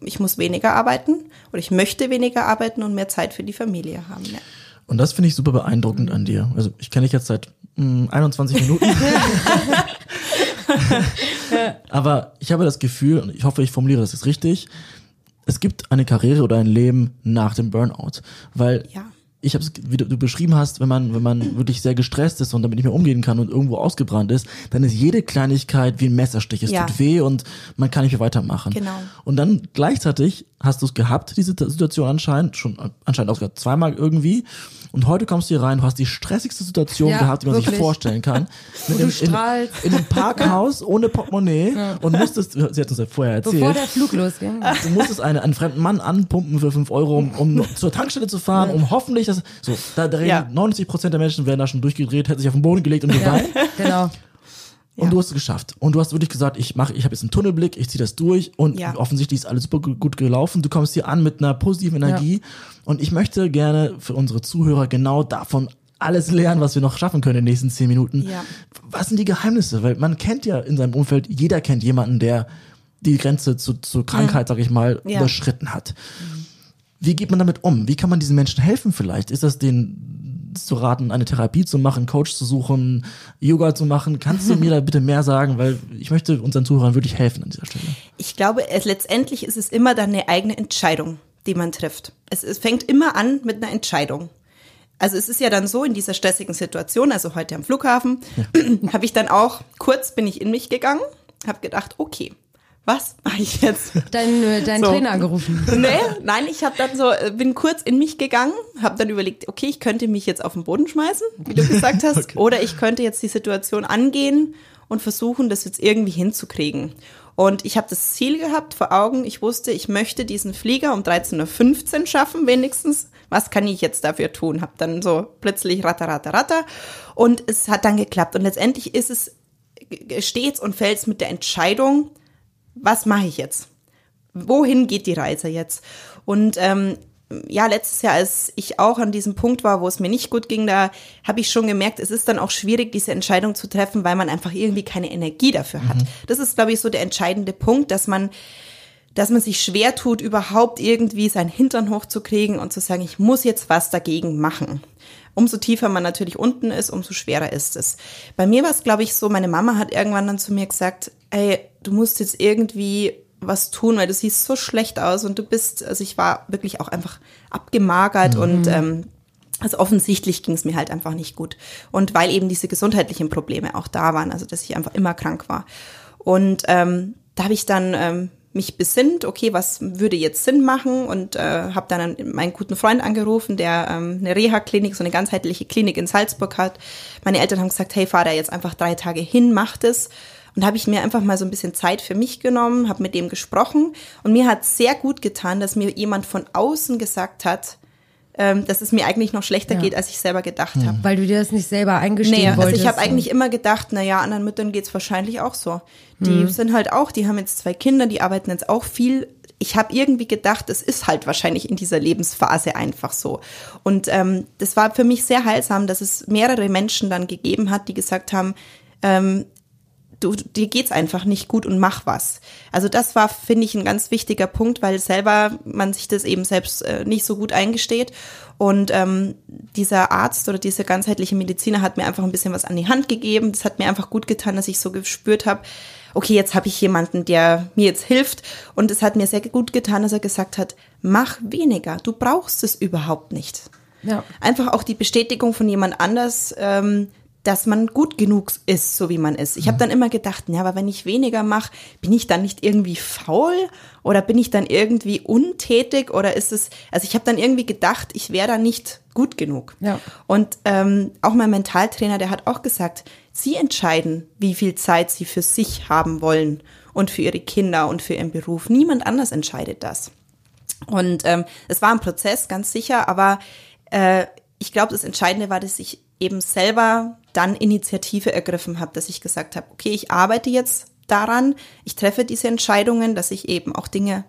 ich muss weniger arbeiten oder ich möchte weniger arbeiten und mehr Zeit für die Familie haben. Ja. Und das finde ich super beeindruckend an dir. Also ich kenne dich jetzt seit mh, hm, 21 Minuten. Aber ich habe das Gefühl, und ich hoffe, ich formuliere das jetzt richtig, es gibt eine Karriere oder ein Leben nach dem Burnout. Weil ja ich habe es, wie du beschrieben hast, wenn man, wenn man wirklich sehr gestresst ist und damit nicht mehr umgehen kann und irgendwo ausgebrannt ist, dann ist jede Kleinigkeit wie ein Messerstich. Es ja. tut weh und man kann nicht mehr weitermachen. Genau. Und dann gleichzeitig hast du es gehabt, diese Situation anscheinend, schon anscheinend auch zweimal irgendwie. Und heute kommst du hier rein, du hast die stressigste Situation ja, gehabt, die man wirklich. sich vorstellen kann. Mit dem, in, in, einem Parkhaus ohne Portemonnaie ja. und musstest, sie hat uns ja vorher erzählt. Bevor der Flug losging. Du musstest eine, einen fremden Mann anpumpen für fünf Euro, um, um zur Tankstelle zu fahren, um hoffentlich das, so, da, da ja. 90 Prozent der Menschen wären da schon durchgedreht, hätten sich auf den Boden gelegt und geweint. genau. Und ja. du hast es geschafft. Und du hast wirklich gesagt, ich mache, ich habe jetzt einen Tunnelblick, ich ziehe das durch und ja. offensichtlich ist alles super gut gelaufen. Du kommst hier an mit einer positiven Energie. Ja. Und ich möchte gerne für unsere Zuhörer genau davon alles lernen, was wir noch schaffen können in den nächsten zehn Minuten. Ja. Was sind die Geheimnisse? Weil man kennt ja in seinem Umfeld, jeder kennt jemanden, der die Grenze zu, zur Krankheit, sag ich mal, überschritten hat. Wie geht man damit um? Wie kann man diesen Menschen helfen vielleicht? Ist das den zu raten, eine Therapie zu machen, Coach zu suchen, Yoga zu machen. Kannst du mir da bitte mehr sagen, weil ich möchte unseren Zuhörern wirklich helfen an dieser Stelle. Ich glaube, es, letztendlich ist es immer dann eine eigene Entscheidung, die man trifft. Es, es fängt immer an mit einer Entscheidung. Also es ist ja dann so in dieser stressigen Situation, also heute am Flughafen, ja. habe ich dann auch kurz bin ich in mich gegangen, habe gedacht, okay, was mache ich jetzt? Dein, äh, dein so. Trainer gerufen. Nee, nein, ich habe dann so, äh, bin kurz in mich gegangen, habe dann überlegt, okay, ich könnte mich jetzt auf den Boden schmeißen, wie du gesagt hast, okay. oder ich könnte jetzt die Situation angehen und versuchen, das jetzt irgendwie hinzukriegen. Und ich habe das Ziel gehabt vor Augen, ich wusste, ich möchte diesen Flieger um 13.15 Uhr schaffen, wenigstens. Was kann ich jetzt dafür tun? Hab dann so plötzlich ratter, ratter, ratter. Und es hat dann geklappt. Und letztendlich ist es stets und fällt mit der Entscheidung, was mache ich jetzt? Wohin geht die Reise jetzt? Und ähm, ja, letztes Jahr, als ich auch an diesem Punkt war, wo es mir nicht gut ging, da habe ich schon gemerkt, es ist dann auch schwierig, diese Entscheidung zu treffen, weil man einfach irgendwie keine Energie dafür hat. Mhm. Das ist, glaube ich, so der entscheidende Punkt, dass man dass man sich schwer tut, überhaupt irgendwie seinen Hintern hochzukriegen und zu sagen, ich muss jetzt was dagegen machen. Umso tiefer man natürlich unten ist, umso schwerer ist es. Bei mir war es, glaube ich, so, meine Mama hat irgendwann dann zu mir gesagt, ey, du musst jetzt irgendwie was tun, weil du siehst so schlecht aus und du bist, also ich war wirklich auch einfach abgemagert mhm. und ähm, also offensichtlich ging es mir halt einfach nicht gut. Und weil eben diese gesundheitlichen Probleme auch da waren, also dass ich einfach immer krank war. Und ähm, da habe ich dann ähm, mich besinnt, okay, was würde jetzt Sinn machen und äh, habe dann meinen guten Freund angerufen, der ähm, eine Reha-Klinik, so eine ganzheitliche Klinik in Salzburg hat. Meine Eltern haben gesagt, hey, fahr da jetzt einfach drei Tage hin, mach das. Und habe ich mir einfach mal so ein bisschen Zeit für mich genommen, habe mit dem gesprochen und mir hat sehr gut getan, dass mir jemand von außen gesagt hat, ähm, dass es mir eigentlich noch schlechter ja. geht, als ich selber gedacht mhm. habe. Weil du dir das nicht selber eingestehen nee, wolltest. Also ich habe eigentlich immer gedacht, na ja, anderen Müttern geht's wahrscheinlich auch so. Die mhm. sind halt auch, die haben jetzt zwei Kinder, die arbeiten jetzt auch viel. Ich habe irgendwie gedacht, es ist halt wahrscheinlich in dieser Lebensphase einfach so. Und ähm, das war für mich sehr heilsam, dass es mehrere Menschen dann gegeben hat, die gesagt haben, ähm, du, dir geht's einfach nicht gut und mach was. Also das war, finde ich, ein ganz wichtiger Punkt, weil selber man sich das eben selbst äh, nicht so gut eingesteht. Und ähm, dieser Arzt oder dieser ganzheitliche Mediziner hat mir einfach ein bisschen was an die Hand gegeben. Das hat mir einfach gut getan, dass ich so gespürt habe, okay, jetzt habe ich jemanden, der mir jetzt hilft. Und es hat mir sehr gut getan, dass er gesagt hat, mach weniger, du brauchst es überhaupt nicht. Ja. Einfach auch die Bestätigung von jemand anders, ähm, dass man gut genug ist, so wie man ist. Ich habe mhm. dann immer gedacht, ja, aber wenn ich weniger mache, bin ich dann nicht irgendwie faul oder bin ich dann irgendwie untätig oder ist es, also ich habe dann irgendwie gedacht, ich wäre da nicht gut genug. Ja. Und ähm, auch mein Mentaltrainer, der hat auch gesagt, Sie entscheiden, wie viel Zeit Sie für sich haben wollen und für Ihre Kinder und für Ihren Beruf. Niemand anders entscheidet das. Und ähm, es war ein Prozess, ganz sicher, aber äh, ich glaube, das Entscheidende war, dass ich eben selber dann Initiative ergriffen habe, dass ich gesagt habe, okay, ich arbeite jetzt daran, ich treffe diese Entscheidungen, dass ich eben auch Dinge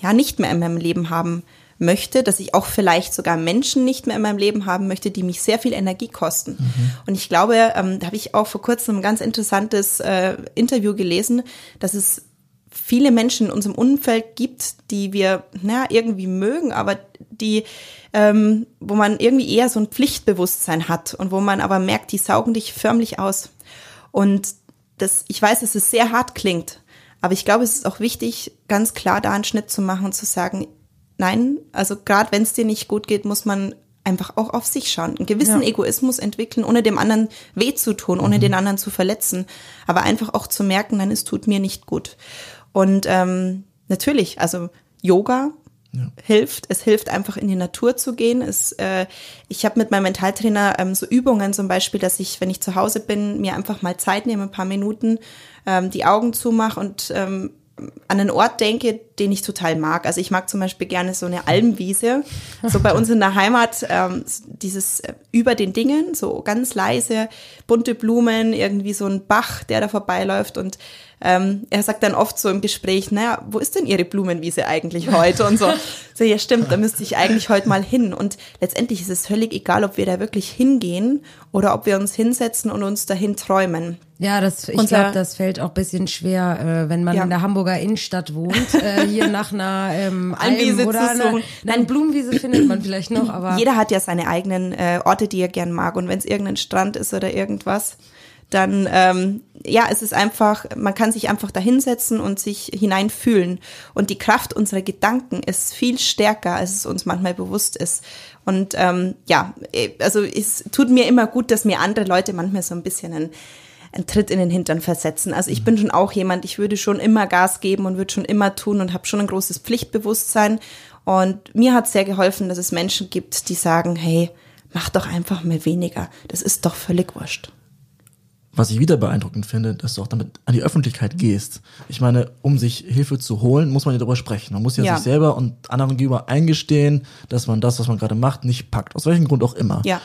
ja nicht mehr in meinem Leben haben möchte, dass ich auch vielleicht sogar Menschen nicht mehr in meinem Leben haben möchte, die mich sehr viel Energie kosten. Mhm. Und ich glaube, ähm, da habe ich auch vor kurzem ein ganz interessantes äh, Interview gelesen, dass es viele Menschen in unserem Umfeld gibt, die wir na, irgendwie mögen, aber die, ähm, wo man irgendwie eher so ein Pflichtbewusstsein hat und wo man aber merkt, die saugen dich förmlich aus. Und das, ich weiß, dass es sehr hart klingt, aber ich glaube, es ist auch wichtig, ganz klar da einen Schnitt zu machen und zu sagen, nein, also gerade wenn es dir nicht gut geht, muss man einfach auch auf sich schauen, einen gewissen ja. Egoismus entwickeln, ohne dem anderen weh zu tun, ohne mhm. den anderen zu verletzen, aber einfach auch zu merken, nein, es tut mir nicht gut. Und ähm, natürlich, also Yoga ja. hilft. Es hilft einfach in die Natur zu gehen. Es, äh, ich habe mit meinem Mentaltrainer ähm, so Übungen zum Beispiel, dass ich, wenn ich zu Hause bin, mir einfach mal Zeit nehme, ein paar Minuten, ähm, die Augen zumache und ähm, an einen Ort denke, den ich total mag. Also ich mag zum Beispiel gerne so eine Almwiese. So bei uns in der Heimat ähm, dieses äh, über den Dingen, so ganz leise, bunte Blumen, irgendwie so ein Bach, der da vorbeiläuft und ähm, er sagt dann oft so im Gespräch, naja, wo ist denn Ihre Blumenwiese eigentlich heute? Und so, so ja stimmt, da müsste ich eigentlich heute mal hin. Und letztendlich ist es völlig egal, ob wir da wirklich hingehen oder ob wir uns hinsetzen und uns dahin träumen. Ja, das, ich glaube, das fällt auch bisschen schwer, äh, wenn man ja. in der Hamburger Innenstadt wohnt, äh, hier nach einer ähm, Alm oder einer, nein, Blumenwiese findet man vielleicht noch, aber jeder hat ja seine eigenen äh, Orte, die er gern mag und wenn es irgendein Strand ist oder irgendwas, dann ähm, ja, es ist einfach, man kann sich einfach dahinsetzen und sich hineinfühlen. Und die Kraft unserer Gedanken ist viel stärker, als es uns manchmal bewusst ist. Und ähm, ja, also es tut mir immer gut, dass mir andere Leute manchmal so ein bisschen einen, einen Tritt in den Hintern versetzen. Also ich bin schon auch jemand, ich würde schon immer Gas geben und würde schon immer tun und habe schon ein großes Pflichtbewusstsein. Und mir hat sehr geholfen, dass es Menschen gibt, die sagen, hey, mach doch einfach mal weniger. Das ist doch völlig wurscht was ich wieder beeindruckend finde, dass du auch damit an die Öffentlichkeit gehst. Ich meine, um sich Hilfe zu holen, muss man ja darüber sprechen. Man muss ja, ja. sich selber und anderen gegenüber eingestehen, dass man das, was man gerade macht, nicht packt. Aus welchem Grund auch immer. Ja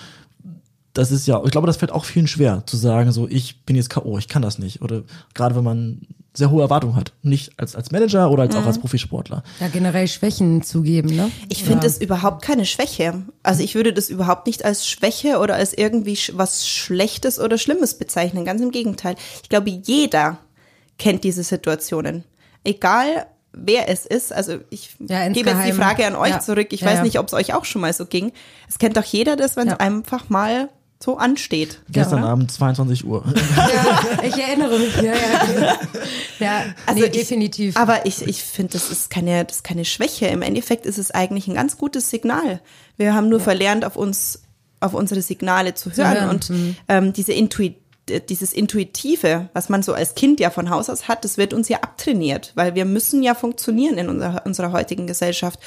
das ist ja, ich glaube, das fällt auch vielen schwer, zu sagen, so, ich bin jetzt K.O., ich kann das nicht. Oder gerade wenn man sehr hohe Erwartungen hat. Nicht als, als Manager oder als mhm. auch als Profisportler. Ja, generell Schwächen zugeben, ne? Ich finde es überhaupt keine Schwäche. Also ich würde das überhaupt nicht als Schwäche oder als irgendwie was Schlechtes oder Schlimmes bezeichnen. Ganz im Gegenteil. Ich glaube, jeder kennt diese Situationen. Egal, wer es ist. Also ich ja, gebe jetzt die Frage an euch ja. zurück. Ich ja, weiß nicht, ob es euch auch schon mal so ging. Es kennt doch jeder das, wenn es einfach mal so ansteht. Gestern oder? Abend 22 Uhr. Ja, ich erinnere mich. Ja, ja. ja Also nee, ich, definitiv. Aber ich, ich finde, das ist keine, das ist keine Schwäche. Im Endeffekt ist es eigentlich ein ganz gutes Signal. Wir haben nur verlernt, auf uns, auf unsere Signale zu hören. hören, Und mhm. ähm, diese Intui dieses Intuitive, was man so als Kind ja von Haus aus hat, das wird uns ja abtrainiert, weil wir müssen ja funktionieren in unserer, unserer heutigen Gesellschaft.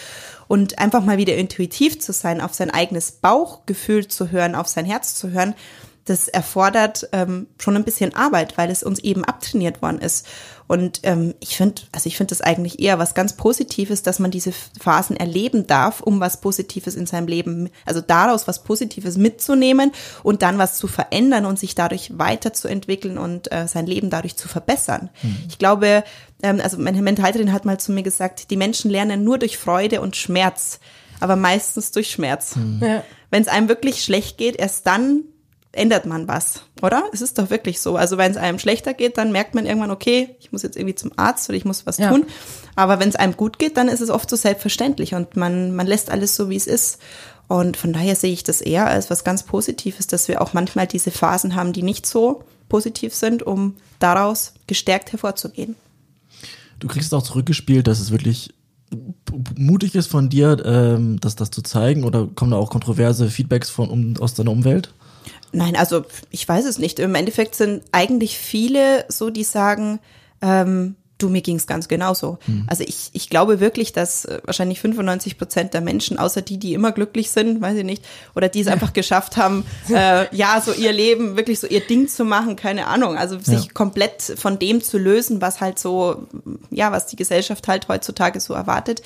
Und einfach mal wieder intuitiv zu sein, auf sein eigenes Bauchgefühl zu hören, auf sein Herz zu hören, das erfordert ähm, schon ein bisschen Arbeit, weil es uns eben abtrainiert worden ist. Und ähm, ich finde, also ich finde das eigentlich eher was ganz Positives, dass man diese Phasen erleben darf, um was Positives in seinem Leben, also daraus was Positives mitzunehmen und dann was zu verändern und sich dadurch weiterzuentwickeln und äh, sein Leben dadurch zu verbessern. Ich glaube, ähm, also meine Mentaltrainerin hat mal zu mir gesagt, die Menschen lernen nur durch Freude und Schmerz, aber meistens durch Schmerz. Ja. Wenn es einem wirklich schlecht geht, erst dann ändert man was, oder? Es ist doch wirklich so. Also wenn es einem schlechter geht, dann merkt man irgendwann, okay, ich muss jetzt irgendwie zum Arzt oder ich muss was Ja. tun. Aber wenn es einem gut geht, dann ist es oft so selbstverständlich und man, man lässt alles so, wie es ist. Und von daher sehe ich das eher als was ganz Positives, dass wir auch manchmal diese Phasen haben, die nicht so positiv sind, um daraus gestärkt hervorzugehen. Du kriegst es auch zurückgespielt, dass es wirklich mutig ist von dir, ähm, das, das zu zeigen oder kommen da auch kontroverse Feedbacks von um, aus deiner Umwelt? Nein, also ich weiß es nicht. Im Endeffekt sind eigentlich viele so, die sagen, ähm, du, mir ging's ganz genauso. Also ich, ich glaube wirklich, dass äh, wahrscheinlich 95 Prozent der Menschen, außer die, die immer glücklich sind, weiß ich nicht, oder die es einfach geschafft haben, äh, ja, so ihr Leben, wirklich so ihr Ding zu machen, keine Ahnung. Also sich Ja. komplett von dem zu lösen, was halt so, ja, was die Gesellschaft halt heutzutage so erwartet.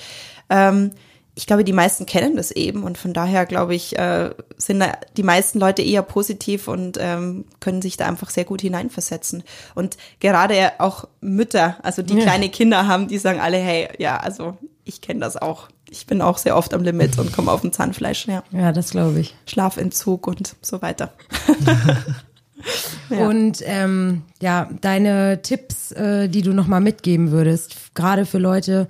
Ähm, ich glaube, die meisten kennen das eben und von daher glaube ich, äh, sind die meisten Leute eher positiv und ähm, können sich da einfach sehr gut hineinversetzen. Und gerade auch Mütter, also die Ja. kleine Kinder haben, die sagen alle, hey, ja, also ich kenne das auch. Ich bin auch sehr oft am Limit und komme auf dem Zahnfleisch, ja. ja, das glaube ich. Schlafentzug und so weiter. Ja. Und ähm, ja, deine Tipps, äh, die du nochmal mitgeben würdest, gerade für Leute,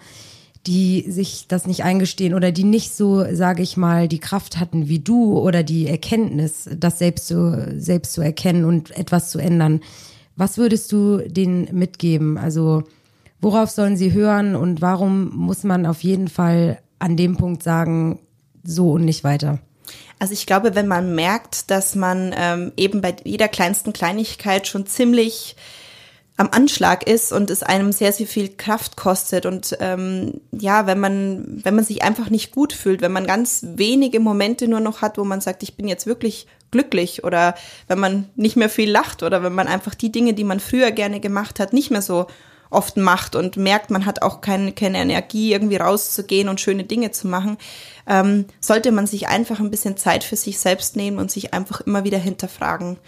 die sich das nicht eingestehen oder die nicht so, sage ich mal, die Kraft hatten wie du oder die Erkenntnis, das selbst zu, selbst zu erkennen und etwas zu ändern. Was würdest du denen mitgeben? Also worauf sollen sie hören und warum muss man auf jeden Fall an dem Punkt sagen, so und nicht weiter? Also ich glaube, wenn man merkt, dass man ähm, eben bei jeder kleinsten Kleinigkeit schon ziemlich am Anschlag ist und es einem sehr, sehr viel Kraft kostet und ähm, ja, wenn man, wenn man sich einfach nicht gut fühlt, wenn man ganz wenige Momente nur noch hat, wo man sagt, ich bin jetzt wirklich glücklich oder wenn man nicht mehr viel lacht oder wenn man einfach die Dinge, die man früher gerne gemacht hat, nicht mehr so oft macht und merkt, man hat auch keine, keine Energie, irgendwie rauszugehen und schöne Dinge zu machen, ähm, sollte man sich einfach ein bisschen Zeit für sich selbst nehmen und sich einfach immer wieder hinterfragen.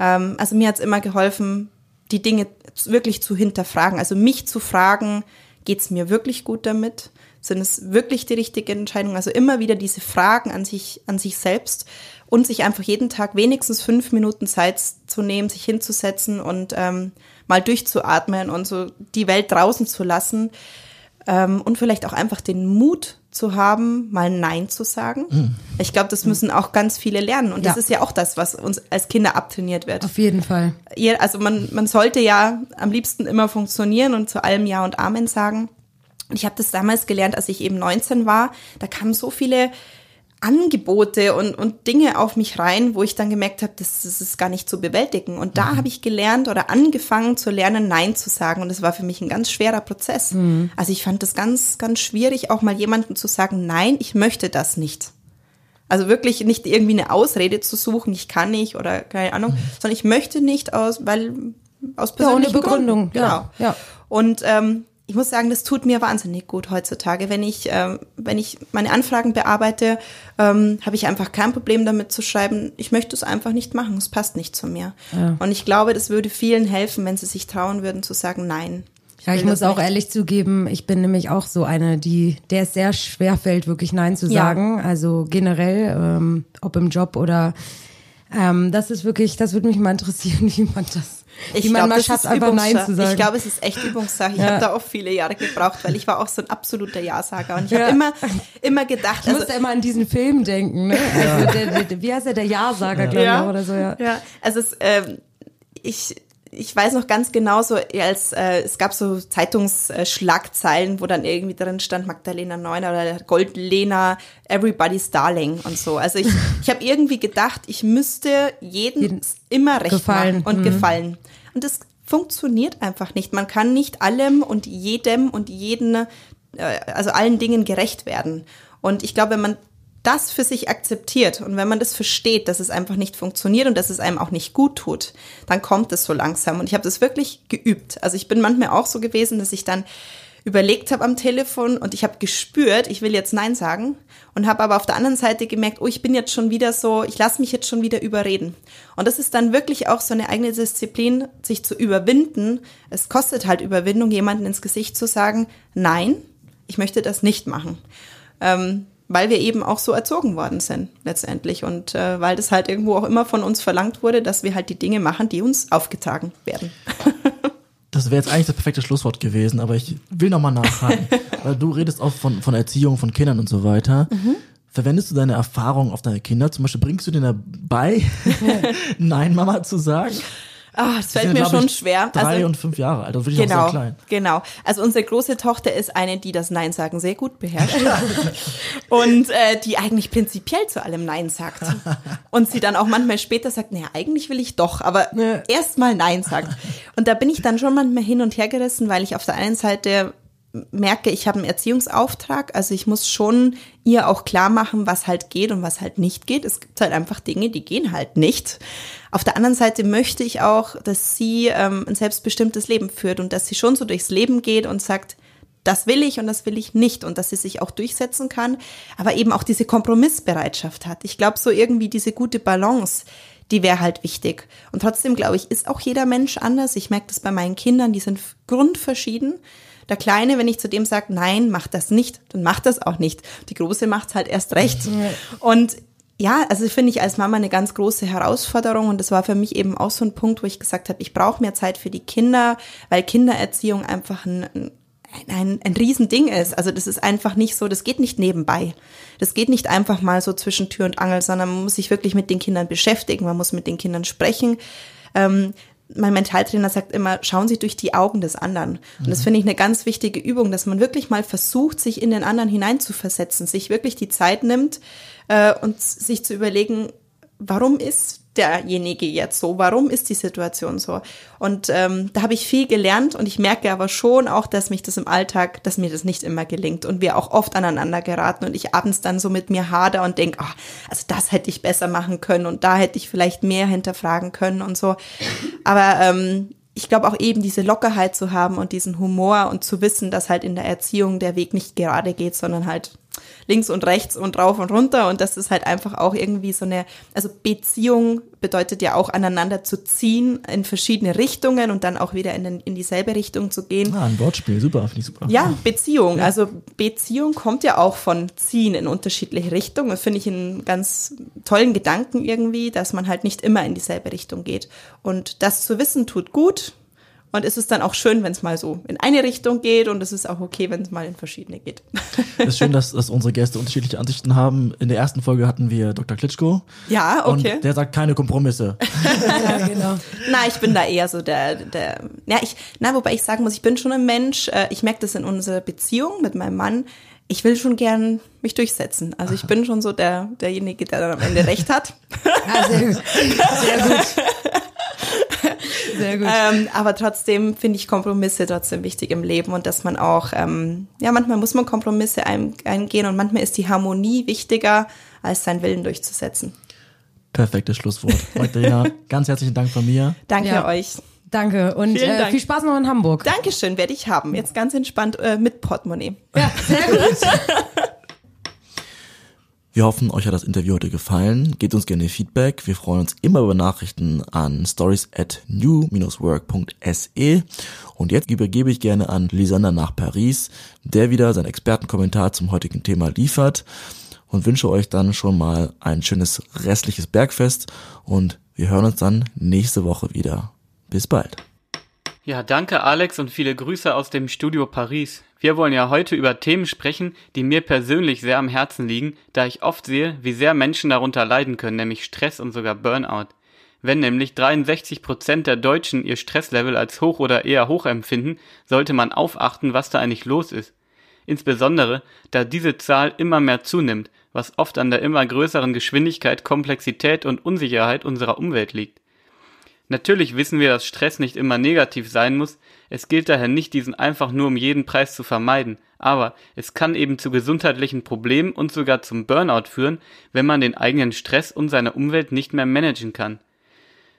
Ähm, also mir hat's immer geholfen, die Dinge wirklich zu hinterfragen. Also mich zu fragen, geht's mir wirklich gut damit? Sind es wirklich die richtige Entscheidung? Also immer wieder diese Fragen an sich, an sich selbst und sich einfach jeden Tag wenigstens fünf Minuten Zeit zu nehmen, sich hinzusetzen und ähm, mal durchzuatmen und so die Welt draußen zu lassen ähm, und vielleicht auch einfach den Mut zu haben, mal Nein zu sagen. Ich glaube, das müssen auch ganz viele lernen und das Ja. ist ja auch das, was uns als Kinder abtrainiert wird Auf jeden Fall. also man, man sollte ja am liebsten immer funktionieren und zu allem Ja und Amen sagen. Und ich habe das damals gelernt, als ich eben 19 war. Da kamen so viele Angebote und, und Dinge auf mich rein, wo ich dann gemerkt habe, das, das ist gar nicht zu bewältigen. Und da habe ich gelernt oder angefangen zu lernen, Nein zu sagen. Und das war für mich ein ganz schwerer Prozess. Also ich fand das ganz, ganz schwierig, auch mal jemandem zu sagen, nein, ich möchte das nicht. Also wirklich nicht irgendwie eine Ausrede zu suchen, ich kann nicht oder keine Ahnung, sondern ich möchte nicht aus, weil aus Ja, ohne persönlichen Begründung, Gründen. Genau. ja, ja. Und ähm, ich muss sagen, das tut mir wahnsinnig gut heutzutage. Wenn ich, ähm, wenn ich meine Anfragen bearbeite, ähm, habe ich einfach kein Problem damit zu schreiben, ich möchte es einfach nicht machen, es passt nicht zu mir. Ja. Und ich glaube, das würde vielen helfen, wenn sie sich trauen würden zu sagen, nein. Ja, ich muss auch nicht. ehrlich zugeben, ich bin nämlich auch so eine, die, der es sehr schwer fällt, wirklich Nein zu Ja. sagen. Also generell, ähm, ob im Job oder ähm, das ist wirklich, das würde mich mal interessieren, wie man das. Ich Wie man schafft, ist einfach Nein Übungssache. zu sagen. Ich glaube, es ist echt Übungssache. Ich Ja. habe da auch viele Jahre gebraucht, weil ich war auch so ein absoluter Ja-Sager. Und ich Ja. habe immer, immer gedacht, Ich also, musste immer an diesen Film denken, ne? Also der, der, wie heißt der, der Ja-Sager, glaube ich, Ja. oder so, ja. Ja, also es, ähm, ich, ich weiß noch ganz genau so, als äh, es gab so Zeitungsschlagzeilen, wo dann irgendwie drin stand Magdalena Neuner oder Goldlena, Everybody's Darling und so. Also ich, ich habe irgendwie gedacht, ich müsste jedem Jeden immer recht gefallen. machen und Mhm. gefallen. Und das funktioniert einfach nicht. Man kann nicht allem und jedem und jeden, äh, also allen Dingen gerecht werden. Und ich glaube, wenn man das für sich akzeptiert und wenn man das versteht, dass es einfach nicht funktioniert und dass es einem auch nicht gut tut, dann kommt es so langsam. Und ich habe das wirklich geübt. Also ich bin manchmal auch so gewesen, dass ich dann überlegt habe am Telefon und ich habe gespürt, ich will jetzt Nein sagen und habe aber auf der anderen Seite gemerkt, oh, ich bin jetzt schon wieder so, ich lasse mich jetzt schon wieder überreden. Und das ist dann wirklich auch so eine eigene Disziplin, sich zu überwinden. Es kostet halt Überwindung, jemanden ins Gesicht zu sagen, nein, ich möchte das nicht machen. Ähm, weil wir eben auch so erzogen worden sind letztendlich und äh, weil das halt irgendwo auch immer von uns verlangt wurde, dass wir halt die Dinge machen, die uns aufgetragen werden. Das wäre jetzt eigentlich das perfekte Schlusswort gewesen, aber ich will nochmal nachhaken. weil du redest auch von, von Erziehung von Kindern und so weiter. Verwendest du deine Erfahrungen auf deine Kinder? Zum Beispiel bringst du denen dabei, Nein, Mama zu sagen? Ah, es fällt mir schon ich, schwer. Drei Also- und fünf Jahre alt, also wirklich Genau, sehr klein. genau. Also unsere große Tochter ist eine, die das Nein sagen sehr gut beherrscht und äh, die eigentlich prinzipiell zu allem Nein sagt und sie dann auch manchmal später sagt, naja, eigentlich will ich doch, aber Ja. erstmal Nein sagt. Und da bin ich dann schon manchmal hin und her gerissen, weil ich auf der einen Seite merke, ich habe einen Erziehungsauftrag, also ich muss schon ihr auch klar machen, was halt geht und was halt nicht geht. Es gibt halt einfach Dinge, die gehen halt nicht. Auf der anderen Seite möchte ich auch, dass sie ähm, ein selbstbestimmtes Leben führt und dass sie schon so durchs Leben geht und sagt, das will ich und das will ich nicht und dass sie sich auch durchsetzen kann, aber eben auch diese Kompromissbereitschaft hat. Ich glaube, so irgendwie diese gute Balance, die wäre halt wichtig. Und trotzdem, glaube ich, ist auch jeder Mensch anders. Ich merke das bei meinen Kindern, die sind grundverschieden. Der Kleine, wenn ich zu dem sage, nein, mach das nicht, dann macht das auch nicht. Die Große macht's halt erst recht. Und ja, also finde ich als Mama eine ganz große Herausforderung und das war für mich eben auch so ein Punkt, wo ich gesagt habe, ich brauche mehr Zeit für die Kinder, weil Kindererziehung einfach ein, ein ein, ein Riesending ist. Also das ist einfach nicht so, das geht nicht nebenbei. Das geht nicht einfach mal so zwischen Tür und Angel, sondern man muss sich wirklich mit den Kindern beschäftigen, man muss mit den Kindern sprechen. Ähm, mein Mentaltrainer sagt immer, schauen Sie durch die Augen des anderen. Und das finde ich eine ganz wichtige Übung, dass man wirklich mal versucht, sich in den anderen hineinzuversetzen, sich wirklich die Zeit nimmt äh, und sich zu überlegen, warum ist derjenige jetzt so? Warum ist die Situation so? Und ähm, da habe ich viel gelernt und ich merke aber schon auch, dass mich das im Alltag, dass mir das nicht immer gelingt und wir auch oft aneinander geraten und ich abends dann so mit mir hader und denke, ach, also das hätte ich besser machen können und da hätte ich vielleicht mehr hinterfragen können und so. Aber ähm, ich glaube auch eben diese Lockerheit zu haben und diesen Humor und zu wissen, dass halt in der Erziehung der Weg nicht gerade geht, sondern halt links und rechts und rauf und runter und das ist halt einfach auch irgendwie so eine, also Beziehung bedeutet ja auch aneinander zu ziehen in verschiedene Richtungen und dann auch wieder in, den, in dieselbe Richtung zu gehen. Ah, ein Wortspiel, super, finde ich super. Ja, Beziehung. Also Beziehung kommt ja auch von ziehen in unterschiedliche Richtungen. Das finde ich einen ganz tollen Gedanken irgendwie, dass man halt nicht immer in dieselbe Richtung geht. Und das zu wissen tut gut. Und es ist dann auch schön, wenn es mal so in eine Richtung geht und es ist auch okay, wenn es mal in verschiedene geht. Es ist schön, dass, dass unsere Gäste unterschiedliche Ansichten haben. In der ersten Folge hatten wir Dr. Klitschko. Ja, okay. Und der sagt keine Kompromisse. Ja, genau. Na, ich bin da eher so der, der, ja, ich, na, wobei ich sagen muss, ich bin schon ein Mensch, äh, ich merke das in unserer Beziehung mit meinem Mann, ich will schon gern mich durchsetzen. Also ich bin schon so der, derjenige, der dann am Ende recht hat. Ja, sehr gut. Sehr gut. Sehr gut. Ähm, aber trotzdem finde ich Kompromisse trotzdem wichtig im Leben und dass man auch, ähm, ja, manchmal muss man Kompromisse ein, eingehen und manchmal ist die Harmonie wichtiger, als seinen Willen durchzusetzen. Perfektes Schlusswort. Magdalena, ganz herzlichen Dank von mir. Danke Ja. euch. Danke und äh, Dank. viel Spaß noch in Hamburg. Dankeschön, werde ich haben. Jetzt ganz entspannt äh, mit Portemonnaie. Ja, sehr gut. Wir hoffen, euch hat das Interview heute gefallen. Gebt uns gerne Feedback. Wir freuen uns immer über Nachrichten an stories at new-work.se. Und jetzt übergebe ich gerne an Lisander nach Paris, der wieder seinen Expertenkommentar zum heutigen Thema liefert und wünsche euch dann schon mal ein schönes restliches Bergfest und wir hören uns dann nächste Woche wieder. Bis bald. Ja, danke Alex und viele Grüße aus dem Studio Paris. Wir wollen ja heute über Themen sprechen, die mir persönlich sehr am Herzen liegen, da ich oft sehe, wie sehr Menschen darunter leiden können, nämlich Stress und sogar Burnout. Wenn nämlich 63 Prozent der Deutschen ihr Stresslevel als hoch oder eher hoch empfinden, sollte man aufachten, was da eigentlich los ist. Insbesondere, da diese Zahl immer mehr zunimmt, was oft an der immer größeren Geschwindigkeit, Komplexität und Unsicherheit unserer Umwelt liegt. Natürlich wissen wir, dass Stress nicht immer negativ sein muss, es gilt daher nicht, diesen einfach nur um jeden Preis zu vermeiden, aber es kann eben zu gesundheitlichen Problemen und sogar zum Burnout führen, wenn man den eigenen Stress und seine Umwelt nicht mehr managen kann.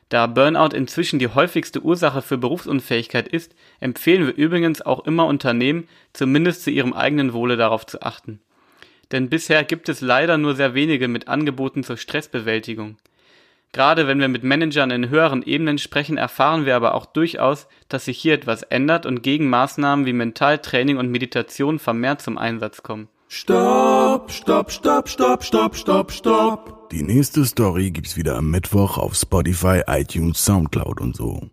Da Burnout inzwischen die häufigste Ursache für Berufsunfähigkeit ist, empfehlen wir übrigens auch immer Unternehmen, zumindest zu ihrem eigenen Wohle darauf zu achten. Denn bisher gibt es leider nur sehr wenige mit Angeboten zur Stressbewältigung. Gerade wenn wir mit Managern in höheren Ebenen sprechen, erfahren wir aber auch durchaus, dass sich hier etwas ändert und Gegenmaßnahmen wie Mentaltraining und Meditation vermehrt zum Einsatz kommen. Stopp, stopp, stopp, stopp, stopp, stopp, stopp. Die nächste Story gibt's wieder am Mittwoch auf Spotify, iTunes, Soundcloud und so.